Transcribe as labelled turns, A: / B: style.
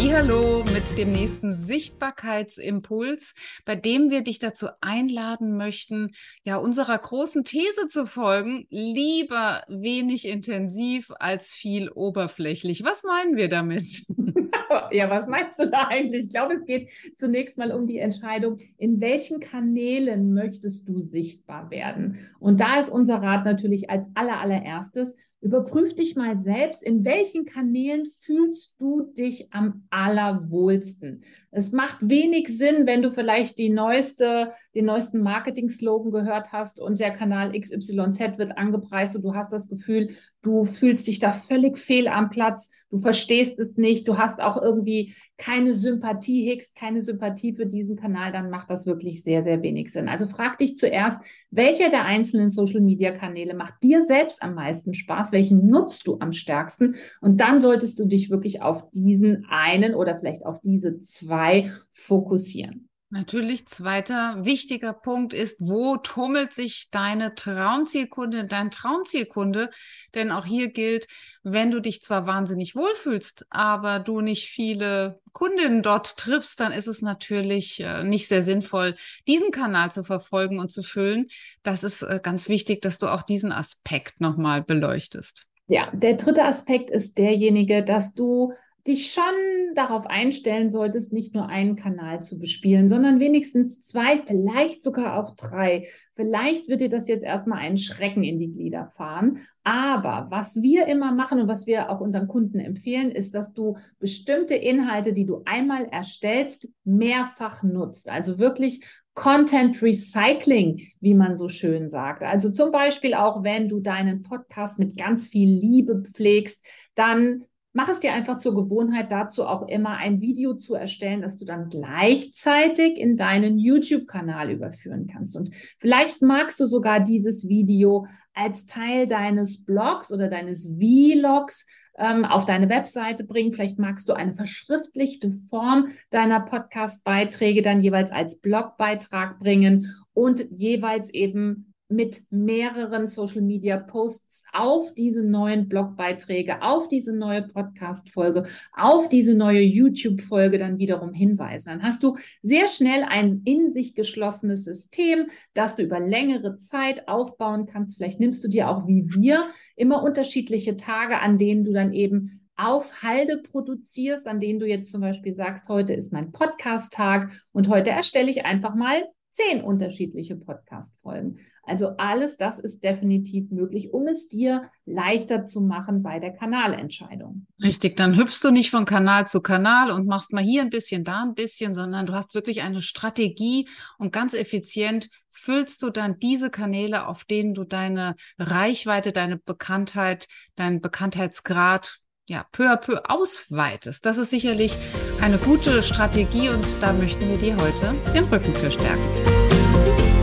A: Hallo mit dem nächsten Sichtbarkeitsimpuls, bei dem wir dich dazu einladen möchten, ja unserer großen These zu folgen, lieber wenig intensiv als viel oberflächlich. Was meinen wir damit?
B: ja, was meinst du da eigentlich? Ich glaube, es geht zunächst mal um die Entscheidung, in welchen Kanälen möchtest du sichtbar werden? Und da ist unser Rat natürlich als allerallererstes, Überprüf dich mal selbst, in welchen Kanälen fühlst du dich am allerwohlsten. Es macht wenig Sinn, wenn du vielleicht die neueste, den neuesten Marketing-Slogan gehört hast und der Kanal XYZ wird angepreist und du hast das Gefühl, du fühlst dich da völlig fehl am Platz, du verstehst es nicht, du hast auch irgendwie keine Sympathie, hegst keine Sympathie für diesen Kanal, dann macht das wirklich sehr, sehr wenig Sinn. Also frag dich zuerst, welcher der einzelnen Social-Media-Kanäle macht dir selbst am meisten Spaß, welchen nutzt du am stärksten und dann solltest du dich wirklich auf diesen einen oder vielleicht auf diese zwei fokussieren.
A: Natürlich, zweiter wichtiger Punkt ist, wo tummelt sich deine Traumzielkunde, dein Traumzielkunde? Denn auch hier gilt, wenn du dich zwar wahnsinnig wohlfühlst, aber du nicht viele Kundinnen dort triffst, dann ist es natürlich äh, nicht sehr sinnvoll, diesen Kanal zu verfolgen und zu füllen. Das ist äh, ganz wichtig, dass du auch diesen Aspekt nochmal beleuchtest.
B: Ja, der dritte Aspekt ist derjenige, dass du dich schon darauf einstellen solltest, nicht nur einen Kanal zu bespielen, sondern wenigstens zwei, vielleicht sogar auch drei. Vielleicht wird dir das jetzt erstmal einen Schrecken in die Glieder fahren. Aber was wir immer machen und was wir auch unseren Kunden empfehlen, ist, dass du bestimmte Inhalte, die du einmal erstellst, mehrfach nutzt. Also wirklich Content Recycling, wie man so schön sagt. Also zum Beispiel auch, wenn du deinen Podcast mit ganz viel Liebe pflegst, dann mach es dir einfach zur Gewohnheit, dazu auch immer ein Video zu erstellen, das du dann gleichzeitig in deinen YouTube-Kanal überführen kannst. Und vielleicht magst du sogar dieses Video als Teil deines Blogs oder deines Vlogs ähm, auf deine Webseite bringen. Vielleicht magst du eine verschriftlichte Form deiner Podcast-Beiträge dann jeweils als Blogbeitrag bringen und jeweils eben mit mehreren Social Media Posts auf diese neuen Blogbeiträge, auf diese neue Podcast Folge, auf diese neue YouTube Folge dann wiederum hinweisen. Dann hast du sehr schnell ein in sich geschlossenes System, das du über längere Zeit aufbauen kannst. Vielleicht nimmst du dir auch wie wir immer unterschiedliche Tage, an denen du dann eben auf Halde produzierst, an denen du jetzt zum Beispiel sagst, heute ist mein Podcast-Tag und heute erstelle ich einfach mal zehn unterschiedliche Podcast-Folgen. Also alles das ist definitiv möglich, um es dir leichter zu machen bei der Kanalentscheidung.
A: Richtig, dann hüpfst du nicht von Kanal zu Kanal und machst mal hier ein bisschen, da ein bisschen, sondern du hast wirklich eine Strategie und ganz effizient füllst du dann diese Kanäle, auf denen du deine Reichweite, deine Bekanntheit, deinen Bekanntheitsgrad ja, peu à peu ausweitest. Das ist sicherlich eine gute Strategie und da möchten wir dir heute den Rücken für stärken.